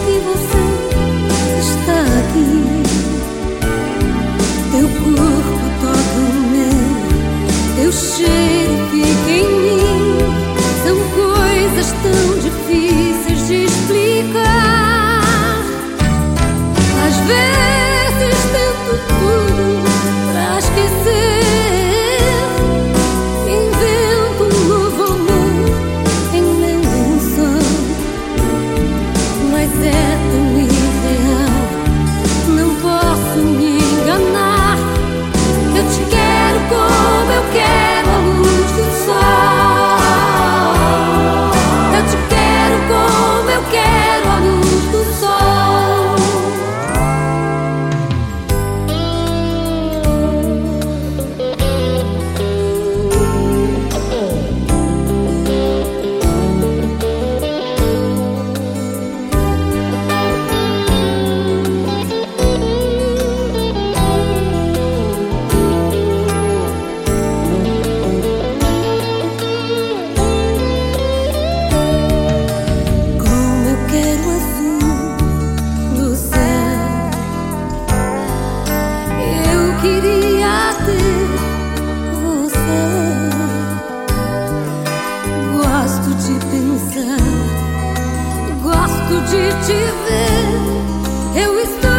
motivos de pensar, gosto de te ver. Eu estou.